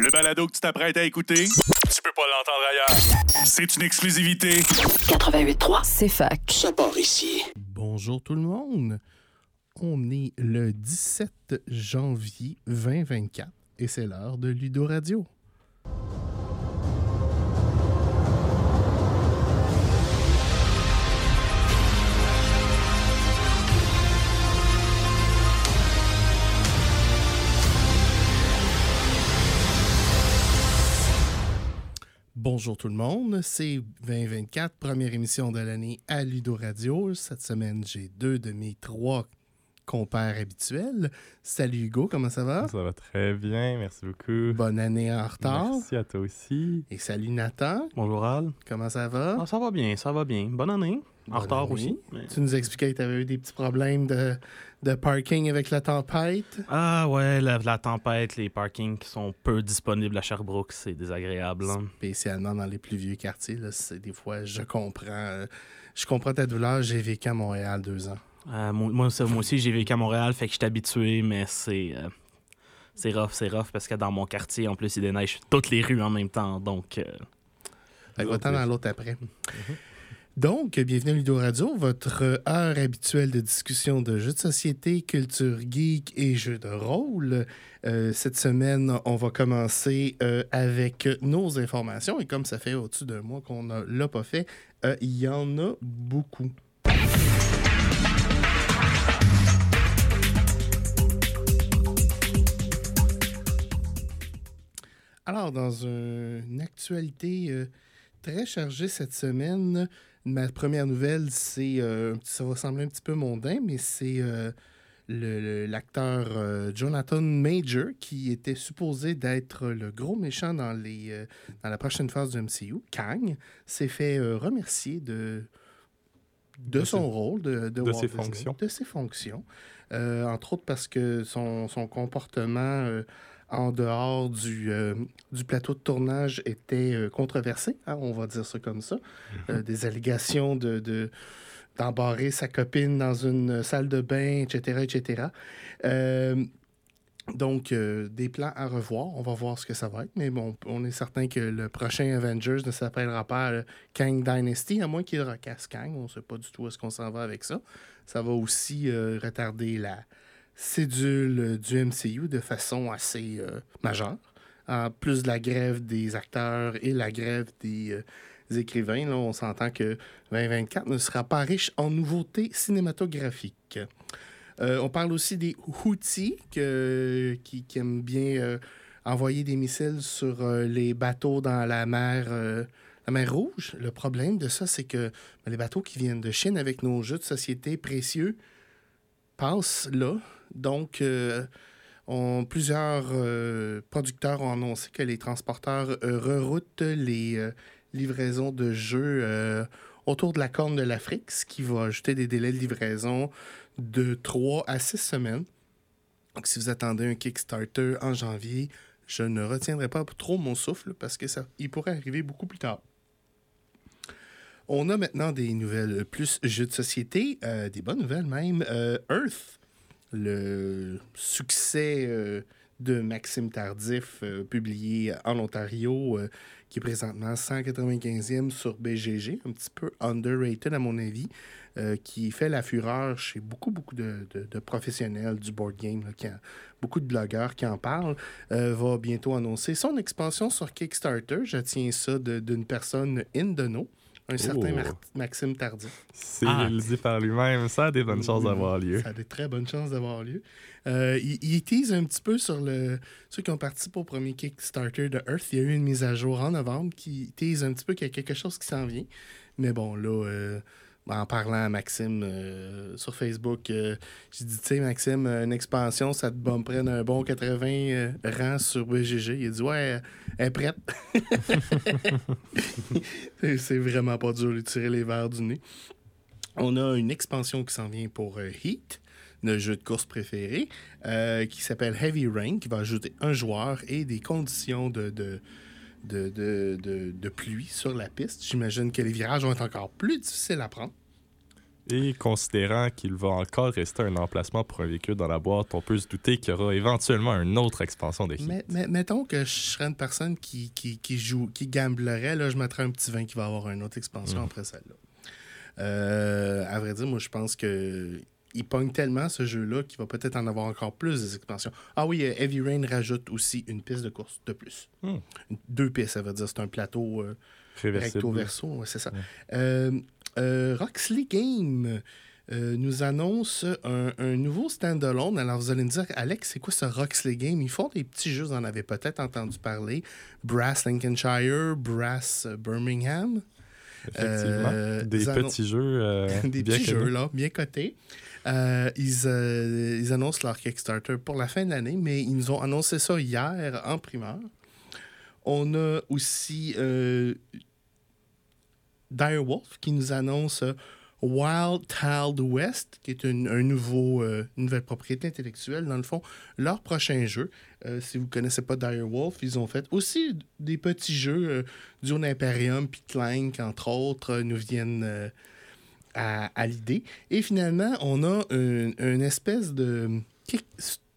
Le balado que tu t'apprêtes à écouter, tu peux pas l'entendre ailleurs. C'est une exclusivité. 88.3, c'est fac. Ça part ici. Bonjour tout le monde. On est le 17 janvier 2024 et c'est l'heure de Ludo Radio. Bonjour tout le monde, c'est 2024, première émission de l'année à Ludo Radio. Cette semaine, j'ai deux de mes trois compères habituels. Salut Hugo, comment ça va? Ça va très bien, merci beaucoup. Bonne année en retard. Merci à toi aussi. Et salut Nathan, Bonjour Al. comment ça va? Ah, ça va bien, ça va bien. Bonne année. En retard aussi. mais- Tu nous expliquais que tu avais eu des petits problèmes de, de parking avec la tempête. Ah ouais, la, la tempête, les parkings qui sont peu disponibles à Sherbrooke, c'est désagréable. hein. Spécialement dans les plus vieux quartiers. Là, des fois, je comprends. euh, je comprends ta douleur. J'ai vécu à Montréal deux ans. Euh, moi, moi, ça- moi aussi, j'ai vécu à Montréal, fait que je suis habitué, mais c'est euh, c'est rough, c'est rough parce que dans mon quartier, en plus, il déneige toutes les rues en même temps. Donc, euh, Fait que autres, dans l'autre après. Donc, bienvenue à Ludo Radio, votre heure habituelle de discussion de jeux de société, culture geek et jeux de rôle. Euh, cette semaine, on va commencer euh, avec nos informations. Et comme ça fait au-dessus d'un mois qu'on ne l'a pas fait, euh, il y en a beaucoup. Alors, dans un- une actualité très chargée cette semaine, ma première nouvelle, c'est, euh, ça va sembler un petit peu mondain, mais c'est euh, l'acteur euh, Jonathan Major qui était supposé d'être le gros méchant dans, les, euh, dans la prochaine phase du MCU, Kang, s'est fait remercier de, de, De son ses- rôle, de, de Walt ses Disney, fonctions. De ses fonctions. Entre autres parce que son, son comportement en dehors du, euh, du plateau de tournage était euh, controversé, hein, on va dire ça comme ça. Euh, des allégations de, de- d'embarrer sa copine dans une salle de bain, etc., etc. Donc, des plans à revoir. On va voir ce que ça va être. Mais bon, on est certain que le prochain Avengers ne s'appellera pas Kang Dynasty, à moins qu'il recasse Kang. On ne sait pas du tout où est-ce qu'on s'en va avec ça. Ça va aussi retarder la cédule euh, du MCU de façon assez euh, majeure. En plus de la grève des acteurs et la grève des, euh, écrivains, on s'entend que 2024 ne sera pas riche en nouveautés cinématographiques. On parle aussi des Houthis qui, aiment bien envoyer des missiles sur les bateaux dans la mer, la mer Rouge. Le problème de ça, c'est que ben, les bateaux qui viennent de Chine avec nos jeux de société précieux là. Donc, euh, plusieurs euh, producteurs ont annoncé que les transporteurs euh, reroutent les livraisons de jeux autour de la corne de l'Afrique, ce qui va ajouter des délais de livraison de 3 à 6 semaines. Donc, si vous attendez un Kickstarter en janvier, je ne retiendrai pas trop mon souffle parce que ça, il pourrait arriver beaucoup plus tard. On a maintenant des nouvelles plus jeux de société, euh, des bonnes nouvelles même. Euh, Earth, le succès euh, de Maxime Tardif, publié en Ontario, qui est présentement 195e sur BGG, un petit peu underrated à mon avis, qui fait la fureur chez beaucoup, beaucoup de, de- de professionnels du board game, beaucoup de blogueurs qui en parlent, va bientôt annoncer son expansion sur Kickstarter. Je tiens ça de- d'une personne in know, un certain Oh. Mar- Maxime Tardif. C'est Ah. il le dit par lui-même, ça a des bonnes chances d'avoir lieu. Ça a des très bonnes chances d'avoir lieu. Euh, il, il tease un petit peu sur le, ceux qui ont participé au premier Kickstarter de Earth. Il y a eu une mise à jour en novembre qui tease un petit peu qu'il y a quelque chose qui s'en vient. Mais bon, là, euh, en parlant à Maxime euh, sur Facebook, euh, j'ai dit, tu sais, Maxime, une expansion, ça te bumperait d'un bon 80 euh, rangs sur BGG. Il a dit, ouais, elle est prête. C'est- vraiment pas dur de lui tirer les verres du nez. On a une expansion qui s'en vient pour Heat, notre jeu de course préféré, qui s'appelle Heavy Rain, qui va ajouter un joueur et des conditions de, de, de, de- de pluie sur la piste. J'imagine que les virages vont être encore plus difficiles à prendre. Et considérant qu'il va encore rester un emplacement pour un véhicule dans la boîte, on peut se douter qu'il y aura éventuellement une autre expansion de Heat. Mais, mais- mettons que je serais une personne qui, qui, qui joue, qui gamblerait, là, je mettrais un petit 20 qui va avoir une autre expansion Mhm. après celle-là. Euh, à vrai dire, moi, je pense que il pogne tellement ce jeu-là qu'il va peut-être en avoir encore plus des expansions. Ah oui, euh, Heavy Rain rajoute aussi une piste de course de plus. Hmm. Deux pistes, ça veut dire c'est un plateau euh, Réversible. recto verso, ouais, c'est ça. Euh, euh, Roxley Game nous annonce un, un nouveau standalone. Alors vous allez me dire, Alex, c'est quoi ce Roxley Game? Ils font des petits jeux, vous en avez peut-être entendu parler. Brass Lincolnshire, Brass Birmingham. Effectivement. Des petits jeux. des petits jeux, là, bien cotés. Euh, ils, euh, ils annoncent leur Kickstarter pour la fin de l'année, mais ils nous ont annoncé ça hier en primeur. On a aussi euh, Direwolf qui nous annonce euh, Wild Tiled West, qui est une, un nouveau, nouvelle propriété intellectuelle. Dans le fond, leur prochain jeu, si vous ne connaissez pas Direwolf, ils ont fait aussi des petits jeux. Dune Imperium puis Clank, entre autres, nous viennent à, à l'idée. Et finalement, on a une, une espèce de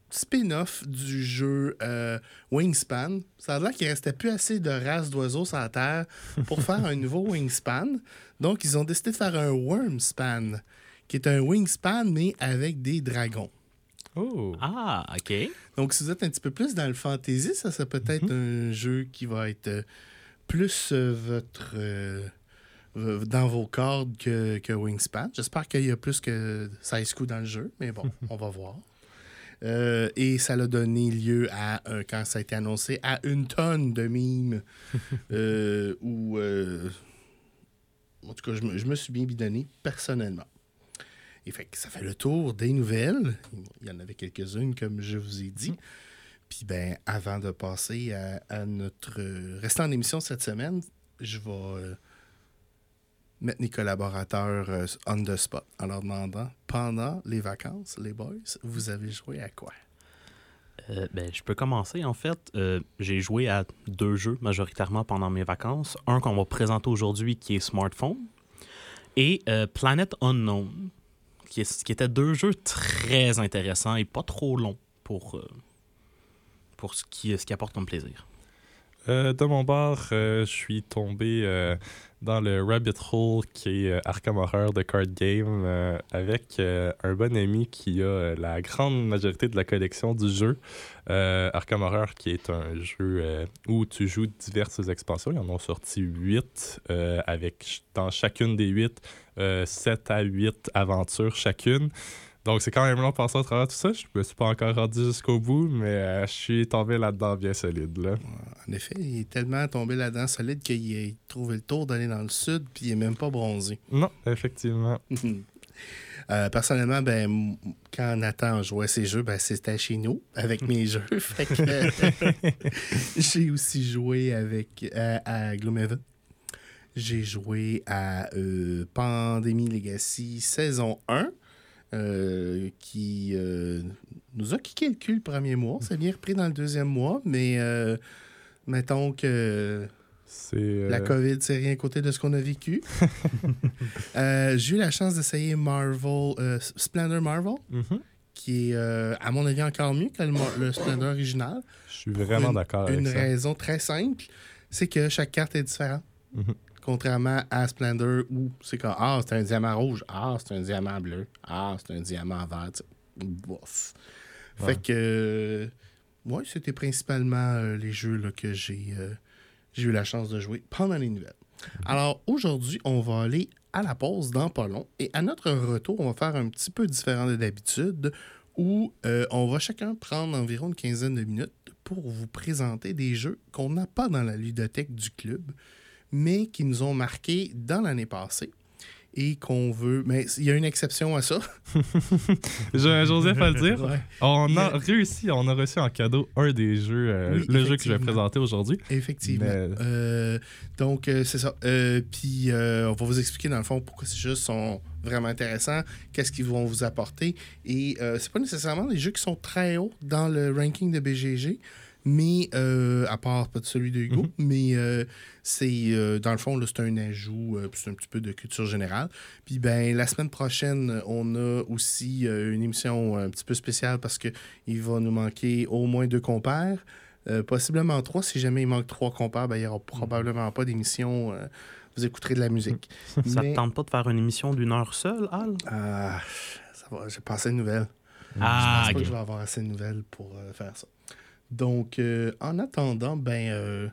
spin-off du jeu euh, Wingspan. Ça a l'air qu'il restait plus assez de races d'oiseaux sur la Terre pour faire un nouveau Wingspan. Donc, ils ont décidé de faire un Wormspan, qui est un Wingspan, mais avec des dragons. Oh! Ah, OK. Donc, si vous êtes un petit peu plus dans le fantasy, ça, c'est peut-être un jeu qui va être euh, plus euh, votre. euh, dans vos cordes que, que Wingspan. J'espère qu'il y a plus que 16 coups dans le jeu, mais bon, on va voir. Euh, et ça a donné lieu à, euh, quand ça a été annoncé, à une tonne de mimes euh, où, euh, en tout cas, je me, je me suis bien bidonné personnellement. Et fait que ça fait le tour des nouvelles. Il y en avait quelques-unes, comme je vous ai dit. Puis, ben, avant de passer à, à notre euh, restant d'émission cette semaine, je vais euh, mettre mes collaborateurs euh, on the spot en leur demandant pendant les vacances, les boys, vous avez joué à quoi? Euh, ben, je peux commencer. En fait, Euh, j'ai joué à deux jeux majoritairement pendant mes vacances. Un qu'on va présenter aujourd'hui qui est Smartphone et euh, Planet Unknown, qui, est- qui étaient deux jeux très intéressants et pas trop longs pour, euh, pour ce, qui, ce qui apporte comme plaisir. Euh, de mon bord, euh, je suis tombé euh, dans le rabbit hole qui est euh, Arkham Horror de Card Game euh, avec euh, un bon ami qui a la grande majorité de la collection du jeu. Arkham Horror qui est un jeu où tu joues diverses expansions. Ils en ont sorti 8 avec dans chacune des 8, 7 à 8 aventures chacune. Donc, c'est quand même long de passer à travers tout ça. Je me suis pas encore rendu jusqu'au bout, mais euh, je suis tombé là-dedans bien solide. Là. En effet, il est tellement tombé là-dedans solide qu'il a trouvé le tour d'aller dans le sud, puis il est même pas bronzé. Non, effectivement. Euh, personnellement, ben, quand Nathan jouait à ces jeux, ben, c'était chez nous, avec mes jeux. Que j'ai aussi joué avec, euh, à Gloomhaven. J'ai joué à euh, Pandémie Legacy saison 1, euh, qui euh, nous a kické le cul le premier mois. C'est bien repris dans le deuxième mois, mais euh, mettons que la COVID, c'est rien à côté de ce qu'on a vécu. J'ai eu la chance d'essayer Marvel, Splendor Marvel, mhm. qui est, à mon avis, encore mieux que le, Splendor original. Je suis vraiment Une- d'accord avec Une ça. raison très simple, c'est que chaque carte est différente. Mhm. Contrairement à Splendor, où c'est comme Ah, c'est un diamant rouge. Ah, c'est un diamant bleu. Ah, c'est un diamant vert. Bof. Ouais. Fait que. euh, ouais, c'était principalement euh, les jeux là, que j'ai euh, j'ai eu la chance de jouer pendant les nouvelles. Alors, aujourd'hui, on va aller à la pause dans pas long. Et à notre retour, on va faire un petit peu différent de d'habitude, où on va chacun prendre environ une quinzaine de minutes pour vous présenter des jeux qu'on n'a pas dans la ludothèque du club, mais qui nous ont marqué dans l'année passée et qu'on veut. Mais il y a une exception à ça. Joseph va le dire. Ouais. On a a- réussi, on a reçu en cadeau un des jeux, euh, Oui, le jeu que je vais présenter aujourd'hui. Effectivement. Mais- Euh, donc, euh, c'est ça. Puis, on va vous expliquer dans le fond pourquoi ces jeux sont vraiment intéressants, qu'est-ce qu'ils vont vous apporter. Et c'est pas nécessairement des jeux qui sont très hauts dans le ranking de BGG, Mais, euh, à part pas de celui de Hugo, Mhm. mais euh, c'est, euh, dans le fond, c'est un ajout, c'est un petit peu de culture générale. Puis, ben, la semaine prochaine, on a aussi une émission un petit peu spéciale parce qu'il va nous manquer au moins deux compères, possiblement trois. Si jamais il manque trois compères, ben, il n'y aura probablement pas d'émission. vous écouterez de la musique. Ça Mais- te tente pas de faire une émission d'une heure seule, Al? Ah, ça va, j'ai pas assez de nouvelles. Ah, je pense pas que je vais avoir assez de nouvelles pour euh, faire ça. Donc, euh, en attendant, ben, euh,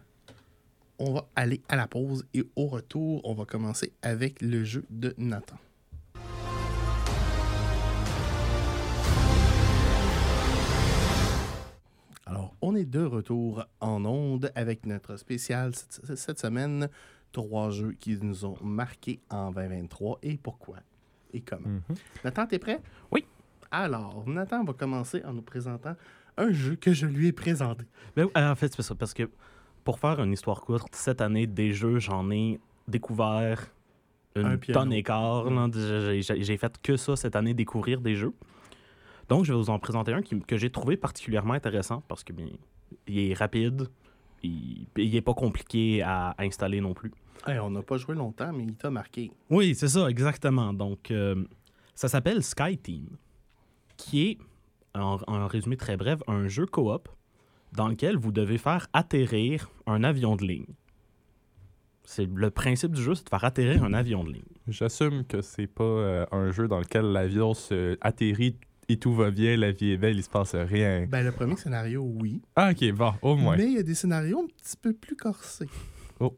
on va aller à la pause et au retour, on va commencer avec le jeu de Nathan. Alors, on est de retour en onde avec notre spécial cette, semaine. Trois jeux qui nous ont marqués en 2023 et pourquoi et comment. Mhm. Nathan, t'es prêt? Oui. Alors, Nathan va commencer en nous présentant un jeu que je lui ai présenté. Euh, en fait, c'est ça. Parce que pour faire une histoire courte, cette année, des jeux, j'en ai découvert Un une piano. tonne et quart. J'ai fait que ça cette année, découvrir des jeux. Donc, je vais vous en présenter un qui- que j'ai trouvé particulièrement intéressant parce que bien, il est rapide, il, il est pas compliqué à installer non plus. Hey, on n'a pas joué longtemps, mais il t'a marqué. Oui, c'est ça, exactement. Donc, euh, ça s'appelle Sky Team, qui est, en, en résumé très bref, un jeu coop dans lequel vous devez faire atterrir un avion de ligne. C'est le principe du jeu, c'est de faire atterrir un avion de ligne. J'assume que c'est pas euh, un jeu dans lequel l'avion se atterrit et tout va bien, la vie est belle, il se passe rien. Ben, le premier scénario, oui. Ah, ok, bon, au moins. Mais il y a des scénarios un petit peu plus corsés.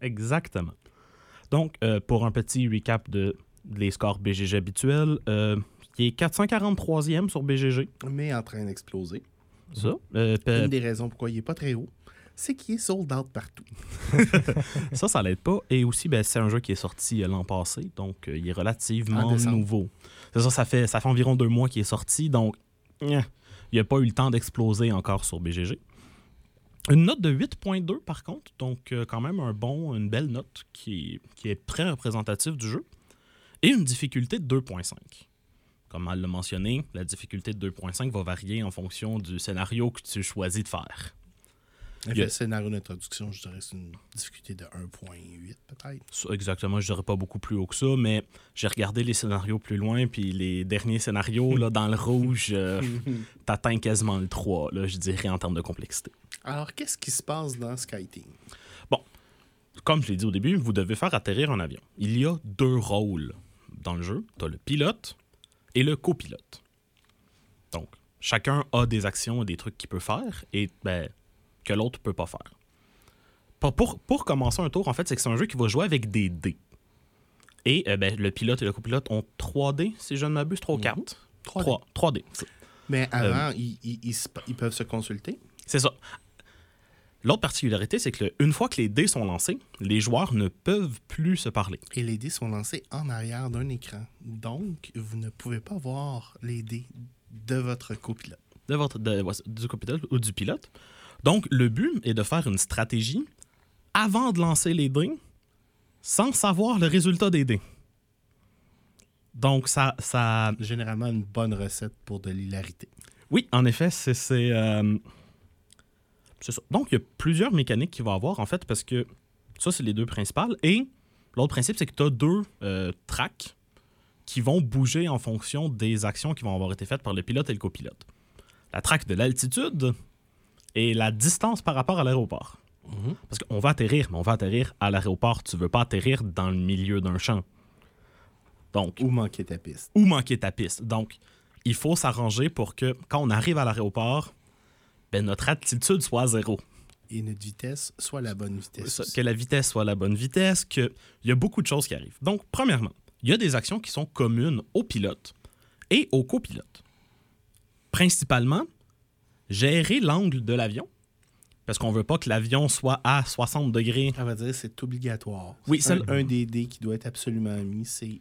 Exactement. Donc, euh, pour un petit recap de les scores BGG habituels, euh, il est 443e sur BGG. Mais en train d'exploser. Ça. Euh, Une des raisons pourquoi il n'est pas très haut, c'est qu'il est sold out partout. Ça, ça l'aide pas. Et aussi, ben, c'est un jeu qui est sorti euh, l'an passé, donc euh, il est En relativement nouveau. C'est ça, ça fait, ça fait environ deux mois qu'il est sorti, donc eh, il n'a pas eu le temps d'exploser encore sur BGG. Une note de 8.2 par contre, donc euh, quand même un bon, une belle note qui, qui est très représentative du jeu. Et une difficulté de 2.5. Comme elle l'a mentionné, la difficulté de 2.5 va varier en fonction du scénario que tu choisis de faire. Le scénario d'introduction, je dirais que c'est une difficulté de 1.8 peut-être. Exactement, je dirais pas beaucoup plus haut que ça, mais j'ai regardé les scénarios plus loin, puis les derniers scénarios, là, dans le rouge, euh, t'atteins quasiment le 3, là, je dirais, en termes de complexité. Alors, qu'est-ce qui se passe dans SkyTeam? Comme je l'ai dit au début, vous devez faire atterrir un avion. Il y a deux rôles dans le jeu. Tu as le pilote et le copilote. Donc, chacun a des actions et des trucs qu'il peut faire et ben, que l'autre peut pas faire. Pour, pour, pour commencer un tour, en fait, c'est que c'est un jeu qui va jouer avec des dés. Et euh, ben, le pilote et le copilote ont 3 dés, si je ne m'abuse, 3 ou 4. 3, 3 dés. Mais avant, ils, ils- ils ils peuvent se consulter. C'est ça. L'autre particularité, c'est que le- une fois que les dés sont lancés, les joueurs ne peuvent plus se parler. Et les dés sont lancés en arrière d'un écran. Donc, vous ne pouvez pas voir les dés de votre copilote. de votre, de- du copilote ou du pilote. Donc, le but est de faire une stratégie avant de lancer les dés sans savoir le résultat des dés. Donc, ça. ça Généralement, une bonne recette pour de l'hilarité. oui, en effet, c'est. C'est euh, c'est ça. Donc, il y a plusieurs mécaniques qu'il va y avoir, en fait, parce que ça, c'est les deux principales. Et l'autre principe, c'est que tu as deux euh, tracks qui vont bouger en fonction des actions qui vont avoir été faites par le pilote et le copilote. La track de l'altitude et la distance par rapport à l'aéroport. Parce qu'on va atterrir, mais on va atterrir à l'aéroport. Tu veux pas atterrir dans le milieu d'un champ. Donc, Ou manquer ta piste. ou manquer ta piste. Donc, il faut s'arranger pour que quand on arrive à l'aéroport, ben, notre altitude soit à zéro. Et notre vitesse soit la bonne vitesse. Ça, que la vitesse soit la bonne vitesse, qu'il y a beaucoup de choses qui arrivent. Donc, premièrement, il y a des actions qui sont communes au pilote et au copilote. Principalement, gérer l'angle de l'avion, parce qu'on veut pas que l'avion soit à 60 degrés. À vrai dire, c'est obligatoire. Oui, un, c'est- un des dés qui doit être absolument mis, c'est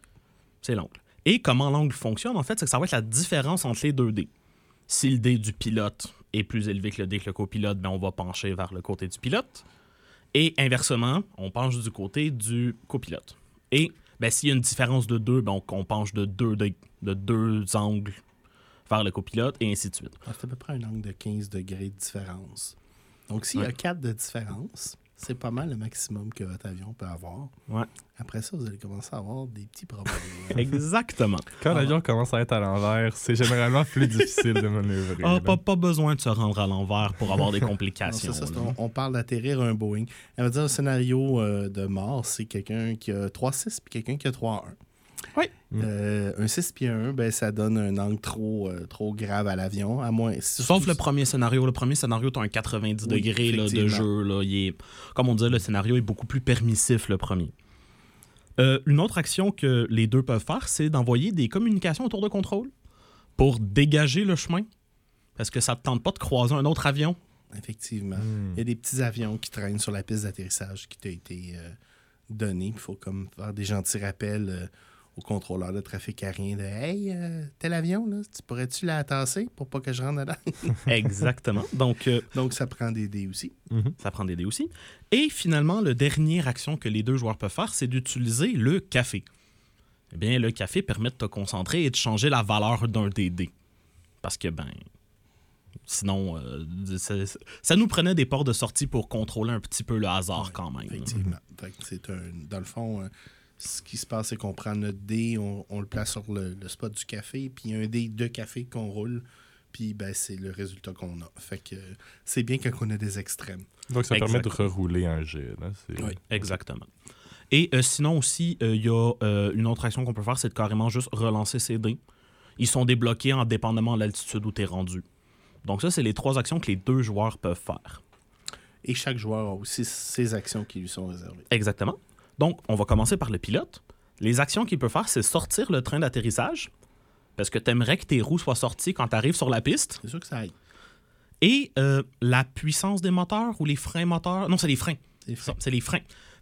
C'est l'angle. Et comment l'angle fonctionne, en fait, c'est que ça va être la différence entre les deux dés. Si le dé du pilote est plus élevé que le dé que le copilote, ben on va pencher vers le côté du pilote. Et inversement, on penche du côté du copilote. Et ben, s'il y a une différence de deux, ben, on, on penche de deux, dé- de deux angles vers le copilote, et ainsi de suite. ah, c'est à peu près un angle de 15 degrés de différence. Donc, s'il y a. 4 de différence, c'est pas mal le maximum que votre avion peut avoir. Ouais. Après ça, vous allez commencer à avoir des petits problèmes. Exactement. Quand Ah l'avion commence à être à l'envers, c'est généralement plus difficile de manœuvrer. Ah, pas, pas besoin de se rendre à l'envers pour avoir des complications. ça, on, on parle d'atterrir un Boeing. On va dire un scénario euh, de mort, c'est quelqu'un qui a 3-6 puis quelqu'un qui a 3-1. Oui. Euh, un 6 puis un 1, ben, ça donne un angle trop, euh, trop grave à l'avion. À moins, Sauf le premier scénario. Le premier scénario, tu as un 90 Oui, degrés là, de jeu. Là. Il est, comme on disait, le scénario est beaucoup plus permissif, le premier. Euh, une autre action que les deux peuvent faire, c'est d'envoyer des communications autour de contrôle pour dégager le chemin. Parce que ça ne te tente pas de croiser un autre avion. Effectivement. Hmm. Il y a des petits avions qui traînent sur la piste d'atterrissage qui t'a été euh, donné. Il faut comme faire des gentils rappels euh, au contrôleur de trafic aérien de Hey, euh, tel avion, là, tu pourrais-tu la tasser pour pas que je rentre dedans? Exactement. Donc, euh, Donc, ça prend des dés aussi. ça prend des dés aussi. Et finalement, la dernière action que les deux joueurs peuvent faire, c'est d'utiliser le café. Eh bien, le café permet de te concentrer et de changer la valeur d'un des dés. Parce que, ben, sinon, euh, ça, ça nous prenait des ports de sortie pour contrôler un petit peu le hasard quand même. Effectivement. C'est un, dans le fond, ce qui se passe, c'est qu'on prend notre dé, on, on le place sur le, le spot du café, puis il y a un dé de café qu'on roule, puis ben, c'est le résultat qu'on a. Fait que c'est bien quand on a des extrêmes. Donc, ça permet de Exactement. rerouler un jet. Là. C'est- Oui. Exactement. Et euh, sinon aussi, euh, il y a euh, une autre action qu'on peut faire, c'est de carrément juste relancer ses dés. Ils sont débloqués en dépendamment de l'altitude où tu es rendu. Donc ça, c'est les trois actions que les deux joueurs peuvent faire. Et chaque joueur a aussi ses actions qui lui sont réservées. Exactement. Donc, on va commencer par le pilote. Les actions qu'il peut faire, c'est sortir le train d'atterrissage, parce que tu aimerais que tes roues soient sorties quand tu arrives sur la piste. C'est sûr que ça aide. Et euh, la puissance des moteurs ou les freins moteurs. Non, c'est les freins. C'est les freins.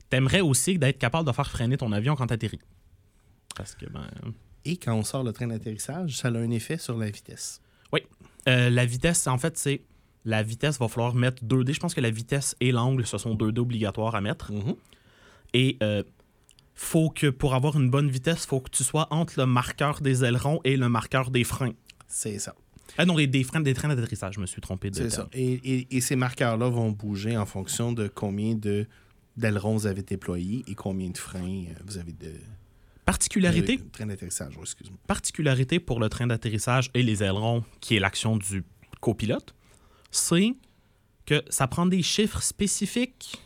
T'aimerais aussi d'être capable de faire freiner ton avion quand t'atterris. Parce que, ben. Et quand on sort le train d'atterrissage, ça a un effet sur la vitesse. euh, la vitesse, en fait, c'est. La vitesse, va falloir mettre 2 dés. Je pense que la vitesse et l'angle, ce sont 2 dés obligatoires à mettre. Et euh, faut que pour avoir une bonne vitesse, faut que tu sois entre le marqueur des ailerons et le marqueur des freins. C'est ça. Ah non, les- des freins des trains d'atterrissage, je me suis trompé de C'est ça. Et, et- et ces marqueurs-là vont bouger en fonction de combien de d'ailerons vous avez déployés et combien de freins euh, vous avez de. Particularité, de train d'atterrissage, excuse-moi. particularité pour le train d'atterrissage et les ailerons, qui est l'action du copilote, c'est que ça prend des chiffres spécifiques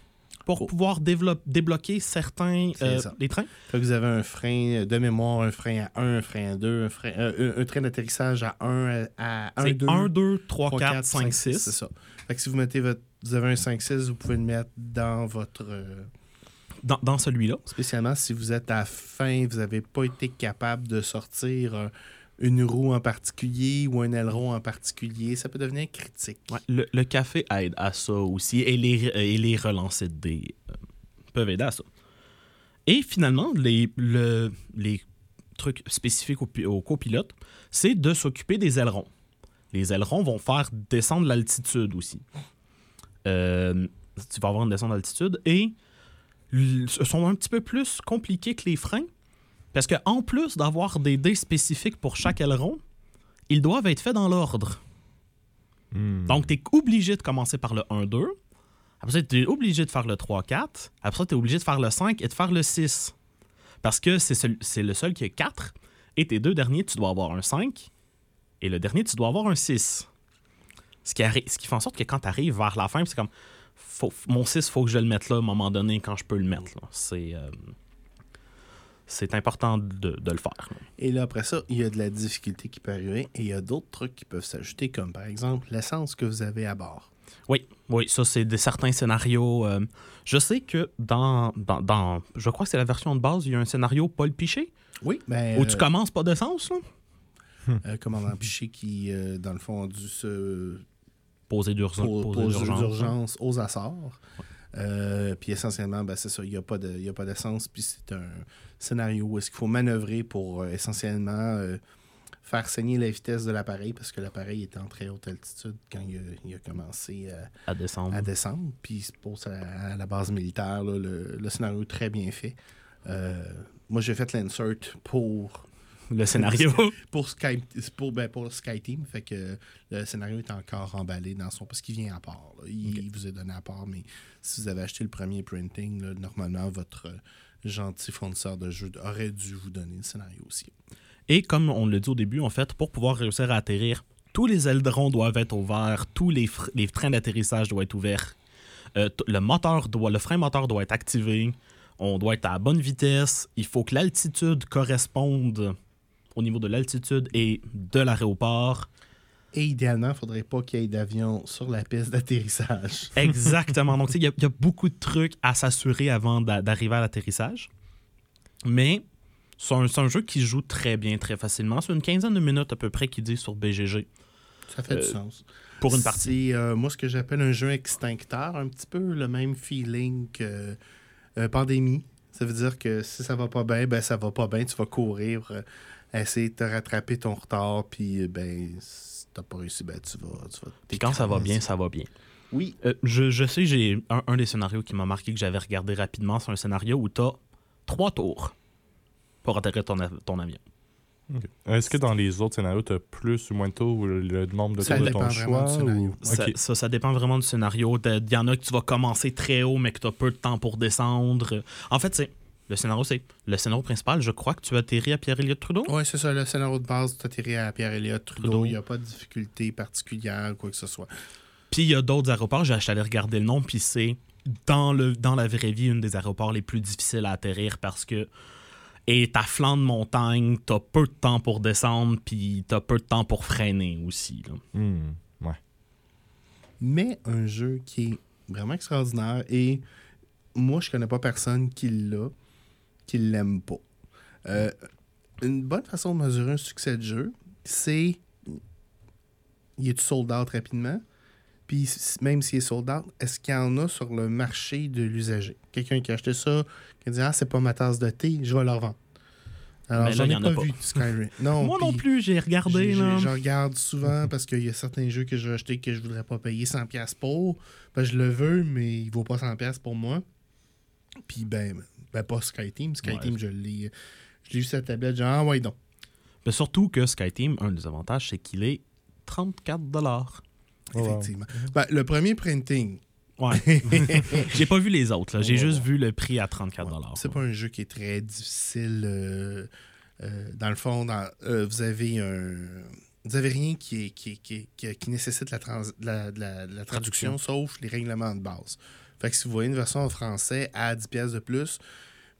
pour Oh. pouvoir débloquer certains euh, des trains? Fait que vous avez un frein de mémoire, un frein à 1, un frein à 2, un, frein, euh, un, un train d'atterrissage à 1, à 1, C'est 2, 1, 2, 3, 3, 4, 5, 6. C'est ça. Fait que si vous mettez votre. Vous avez un 5-6, vous pouvez le mettre dans votre. euh, Dans, dans celui-là. spécialement si vous êtes à fin, vous n'avez pas été capable de sortir une roue en particulier ou un aileron en particulier, ça peut devenir critique. Le, café aide à ça aussi et les, et les relancers de dés euh, peuvent aider à ça. Et finalement, les, le- les trucs spécifiques au, pi- au copilote, c'est de s'occuper des ailerons. Les ailerons vont faire descendre l'altitude aussi. Euh, tu vas avoir une descente d'altitude et sont un petit peu plus compliqués que les freins parce que en plus d'avoir des dés spécifiques pour chaque aileron, ils doivent être faits dans l'ordre. Hmm. Donc, tu es obligé de commencer par le 1-2. Après ça, tu es obligé de faire le 3-4. Après ça, tu es obligé de faire le 5 et de faire le 6. Parce que c'est le seul qui a 4. Et tes deux derniers, tu dois avoir un 5. Et le dernier, tu dois avoir un 6. Ce qui, arri- ce qui fait en sorte que quand tu arrives vers la fin, c'est comme faut- mon 6, faut que je le mette là à un moment donné quand je peux le mettre. C'est euh, c'est important de, de le faire. Et là, après ça, il y a de la difficulté qui peut arriver et il y a d'autres trucs qui peuvent s'ajouter, comme par exemple l'essence que vous avez à bord. Oui, oui, ça c'est de certains scénarios. euh, je sais que dans, dans, dans- je crois que c'est la version de base, il y a un scénario Paul Piché Oui, ben, où tu commences pas d'essence, là. euh, commandant Piché qui, euh, dans le fond, a dû se Poser d'urgence. poser d'urgence aux Açores. Euh, puis essentiellement, ben, c'est ça, il n'y a pas de- il d'essence. Puis c'est un scénario où est-ce qu'il faut manœuvrer pour euh, essentiellement euh, faire saigner la vitesse de l'appareil parce que l'appareil était en très haute altitude quand il a, il a commencé à descendre. à descendre. Puis c'est pour ça, à la base militaire, là, le, le scénario est très bien fait. Euh, moi, j'ai fait l'insert pour le scénario. pour Sky, pour, ben, pour Sky Team, fait que le scénario est encore emballé dans son. Parce qu'il vient à part. là. Il, il vous est donné à part, mais si vous avez acheté le premier printing, normalement, votre euh, gentil fournisseur de jeux aurait dû vous donner le scénario aussi. Et comme on l'a dit au début, en fait, pour pouvoir réussir à atterrir, tous les ailerons doivent être ouverts, tous les, trains d'atterrissage doivent être ouverts, euh, le moteur doit, le frein moteur doit être activé, on doit être à bonne vitesse, il faut que l'altitude corresponde au niveau de l'altitude et de l'aéroport. Et idéalement, il ne faudrait pas qu'il y ait d'avion sur la piste d'atterrissage. Exactement. Donc, il y, a- il y a beaucoup de trucs à s'assurer avant d'a- d'arriver à l'atterrissage. Mais c'est un, jeu qui joue très bien, très facilement. C'est une quinzaine de minutes à peu près qu'il dit sur BGG Ça fait du Euh, sens. pour une partie. C'est euh, moi ce que j'appelle un jeu extincteur, un petit peu le même feeling que euh, Pandémie. Ça veut dire que si ça va pas bien, ben ça va pas bien, tu vas courir, essayer de te rattraper ton retard, puis ben t'as pas réussi, ben tu vas. Tu vas Puis quand ça va bien, ça va bien. Oui. Euh, je, je sais, j'ai un, un des scénarios qui m'a marqué que j'avais regardé rapidement. C'est un scénario où tu as trois tours pour atterrir ton, av- ton avion. Est-ce que dans les autres scénarios, tu as plus ou moins de tours ou le, nombre de Ça tours de ton choix ou- Ça, Ok. ça, ça dépend vraiment du scénario. Il y en a que tu vas commencer très haut, mais que tu as peu de temps pour descendre. En fait, c'est le scénario, c'est le scénario principal. Je crois que tu atterris à Pierre-Éliott Trudeau. Oui, c'est ça, le scénario de base, tu atterri à Pierre-Éliott Trudeau, Trudeau. il n'y a pas de difficulté particulière ou quoi que ce soit. Puis il y a d'autres aéroports, j'ai acheté à aller regarder le nom, puis c'est dans, le, dans la vraie vie une des aéroports les plus difficiles à atterrir parce que et à flanc de montagne, t'as peu de temps pour descendre, puis t'as peu de temps pour freiner aussi. là. Hmm, ouais. mais un jeu qui est vraiment extraordinaire et moi je connais pas personne qui l'a qui l'aime pas Euh, une bonne façon de mesurer un succès de jeu c'est il est sold out rapidement puis même s'il est sold out est-ce qu'il y en a sur le marché de l'usager? Quelqu'un qui a acheté ça qui a dit ah c'est pas ma tasse de thé je vais le revendre alors j'en y ai en pas, pas. vu Skyrim non Moi non plus, j'ai regardé. Je regarde souvent parce qu'il y a certains jeux que j'ai achetés que je voudrais pas payer 100$ pour. Ben, je le veux, mais il vaut pas 100$ pour moi. Puis, ben, ben pas SkyTeam. SkyTeam, Ouais. je l'ai je l'ai vu sur la tablette. Genre, ah ouais, donc. Mais surtout que SkyTeam, un des avantages, c'est qu'il est 34 dollars. Oh, wow. Effectivement. Ben, le premier printing, Ouais. j'ai pas vu les autres. là. J'ai Ouais, juste vu le prix à 34 Ouais. dollars. C'est pas un jeu qui est très difficile. euh, euh, dans le fond, dans- euh, vous avez un. Vous avez rien qui, est, qui, est- qui, est- qui- qui nécessite la, trans- la, la traduction, sauf les règlements de base. Fait que si vous voyez une version en français à 10 pièces de plus,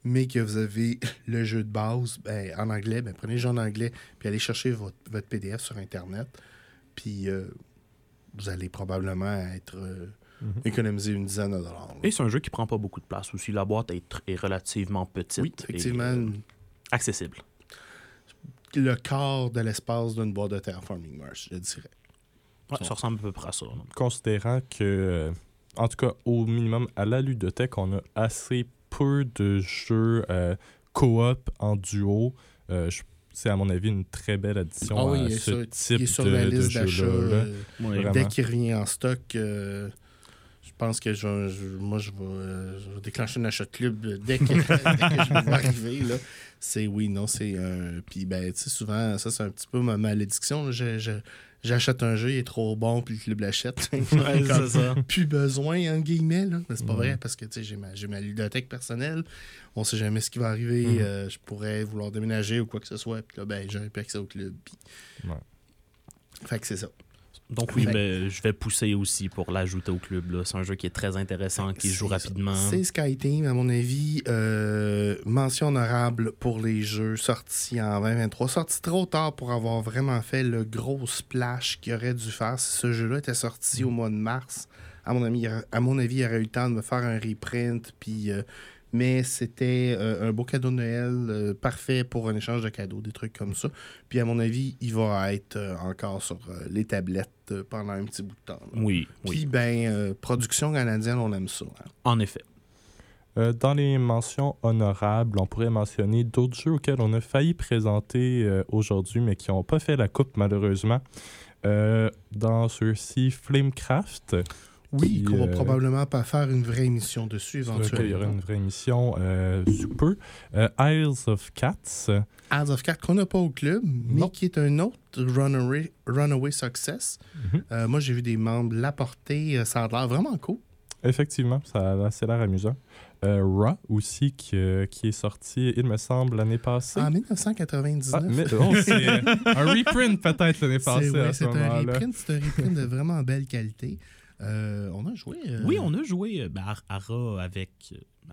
mais que vous avez le jeu de base ben, en anglais, ben, prenez le jeu en anglais, puis allez chercher votre, votre PDF sur Internet, puis euh, vous allez probablement être euh, Mhm. économiser une dizaine de dollars. là. Et c'est un jeu qui prend pas beaucoup de place aussi. La boîte est, tr- est relativement petite. Oui, et, effectivement, euh, accessible. le quart de l'espace d'une boîte de Terraforming Mars, je dirais. Ouais, ça ressemble à peu près à ça. là. Considérant que, euh, en tout cas, au minimum, à la ludothèque, on a assez peu de jeux euh, coop en duo. Euh, je- c'est, à mon avis, une très belle addition Ah oui, à il est ce sur- type il est sur de, la liste d'achat. jeu-là. là. euh, Ouais. Dès qu'il revient en stock, euh, pense que je, je- moi, je vais, euh, je vais déclencher un achat de club dès que, dès que je vais arriver. Là. C'est oui, non, c'est un. Puis, ben, tu sais, souvent, ça, c'est un petit peu ma malédiction. là. Je- J'achète un jeu, il est trop bon, puis le club l'achète. Ouais, c'est ça. plus besoin, en guillemets. Là. Mais c'est pas vrai parce que tu sais, j'ai ma, j'ai ma ludothèque personnelle. On sait jamais ce qui va arriver. Mhm. euh, je pourrais vouloir déménager ou quoi que ce soit. Puis là, ben, j'aurais plus accès au club. Puis... Ouais. Fait que c'est ça. Donc oui, ben, je vais pousser aussi pour l'ajouter au club. C'est un jeu qui est très intéressant, qui joue rapidement. C'est SkyTeam, à mon avis. euh, mention honorable pour les jeux sortis en 2023. Sortis trop tard pour avoir vraiment fait le gros splash qu'il aurait dû faire. Si ce jeu-là était sorti au mois de mars, à mon, avis, il aurait- à mon avis, il aurait eu le temps de me faire un reprint. Puis, euh, mais c'était euh, un beau cadeau de Noël euh, parfait pour un échange de cadeaux, des trucs comme ça. Puis, à mon avis, il va être euh, encore sur euh, les tablettes euh, pendant un petit bout de temps. là. Oui, Puis, oui, ben, euh, production canadienne, on aime ça. hein. en effet. Euh, dans les mentions honorables, on pourrait mentionner d'autres jeux auxquels on a failli présenter euh, aujourd'hui, mais qui n'ont pas fait la coupe malheureusement. Euh, dans ceux-ci, Flamecraft, Oui, qu'on va euh, probablement pas faire une vraie émission dessus lequel il y aura éventuellement. une vraie émission euh, sous peu. Euh, Isles of Cats. House of Cards qu'on n'a pas au club, mais Non. qui est un autre Runaway, runaway Success. Mhm. Moi, j'ai vu des membres l'apporter. Ça a l'air vraiment cool. Effectivement, ça a assez l'air amusant. Euh, Raw aussi, qui, euh, qui est sorti, il me semble, l'année passée. En 1999. Ah, mais, oh, c'est un reprint peut-être l'année c'est passée ouais, c'est ce un reprint, c'est un reprint de vraiment belle qualité. Euh, on a joué. euh, Oui, on a joué euh, ben, à à Ra avec,